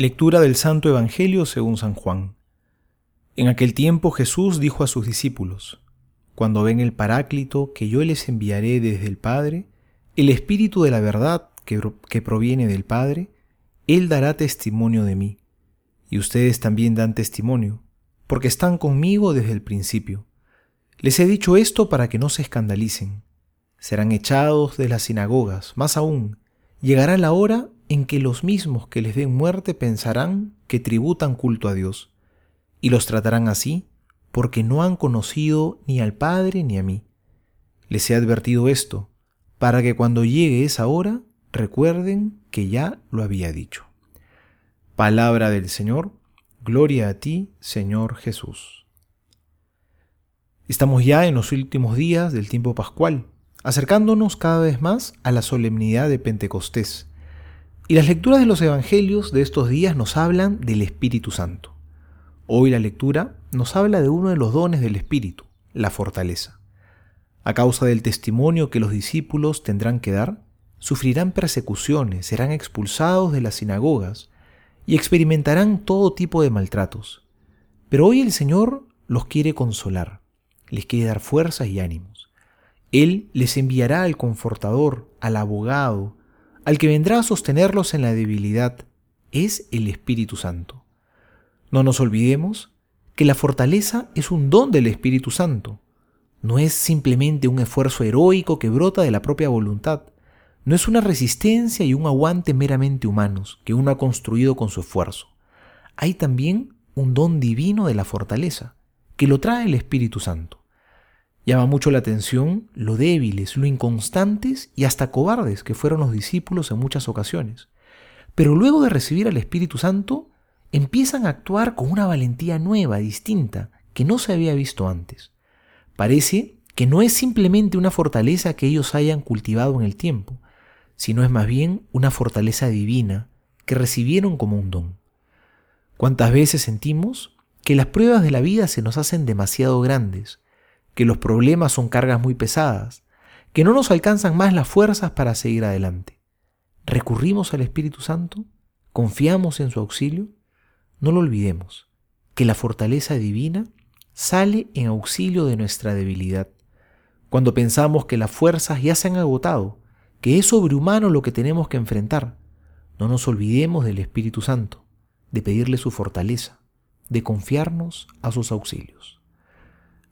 Lectura del Santo Evangelio según San Juan. En aquel tiempo Jesús dijo a sus discípulos, Cuando ven el Paráclito que yo les enviaré desde el Padre, el Espíritu de la verdad que, que proviene del Padre, Él dará testimonio de mí. Y ustedes también dan testimonio, porque están conmigo desde el principio. Les he dicho esto para que no se escandalicen. Serán echados de las sinagogas, más aún, llegará la hora en que los mismos que les den muerte pensarán que tributan culto a Dios, y los tratarán así porque no han conocido ni al Padre ni a mí. Les he advertido esto, para que cuando llegue esa hora recuerden que ya lo había dicho. Palabra del Señor, gloria a ti, Señor Jesús. Estamos ya en los últimos días del tiempo pascual, acercándonos cada vez más a la solemnidad de Pentecostés, y las lecturas de los Evangelios de estos días nos hablan del Espíritu Santo. Hoy la lectura nos habla de uno de los dones del Espíritu, la fortaleza. A causa del testimonio que los discípulos tendrán que dar, sufrirán persecuciones, serán expulsados de las sinagogas y experimentarán todo tipo de maltratos. Pero hoy el Señor los quiere consolar, les quiere dar fuerzas y ánimos. Él les enviará al confortador, al abogado, al que vendrá a sostenerlos en la debilidad, es el Espíritu Santo. No nos olvidemos que la fortaleza es un don del Espíritu Santo. No es simplemente un esfuerzo heroico que brota de la propia voluntad. No es una resistencia y un aguante meramente humanos que uno ha construido con su esfuerzo. Hay también un don divino de la fortaleza, que lo trae el Espíritu Santo. Llama mucho la atención lo débiles, lo inconstantes y hasta cobardes que fueron los discípulos en muchas ocasiones. Pero luego de recibir al Espíritu Santo, empiezan a actuar con una valentía nueva, distinta, que no se había visto antes. Parece que no es simplemente una fortaleza que ellos hayan cultivado en el tiempo, sino es más bien una fortaleza divina que recibieron como un don. ¿Cuántas veces sentimos que las pruebas de la vida se nos hacen demasiado grandes, que los problemas son cargas muy pesadas, que no nos alcanzan más las fuerzas para seguir adelante. ¿Recurrimos al Espíritu Santo? ¿Confiamos en su auxilio? No lo olvidemos, que la fortaleza divina sale en auxilio de nuestra debilidad. Cuando pensamos que las fuerzas ya se han agotado, que es sobrehumano lo que tenemos que enfrentar, no nos olvidemos del Espíritu Santo, de pedirle su fortaleza, de confiarnos a sus auxilios.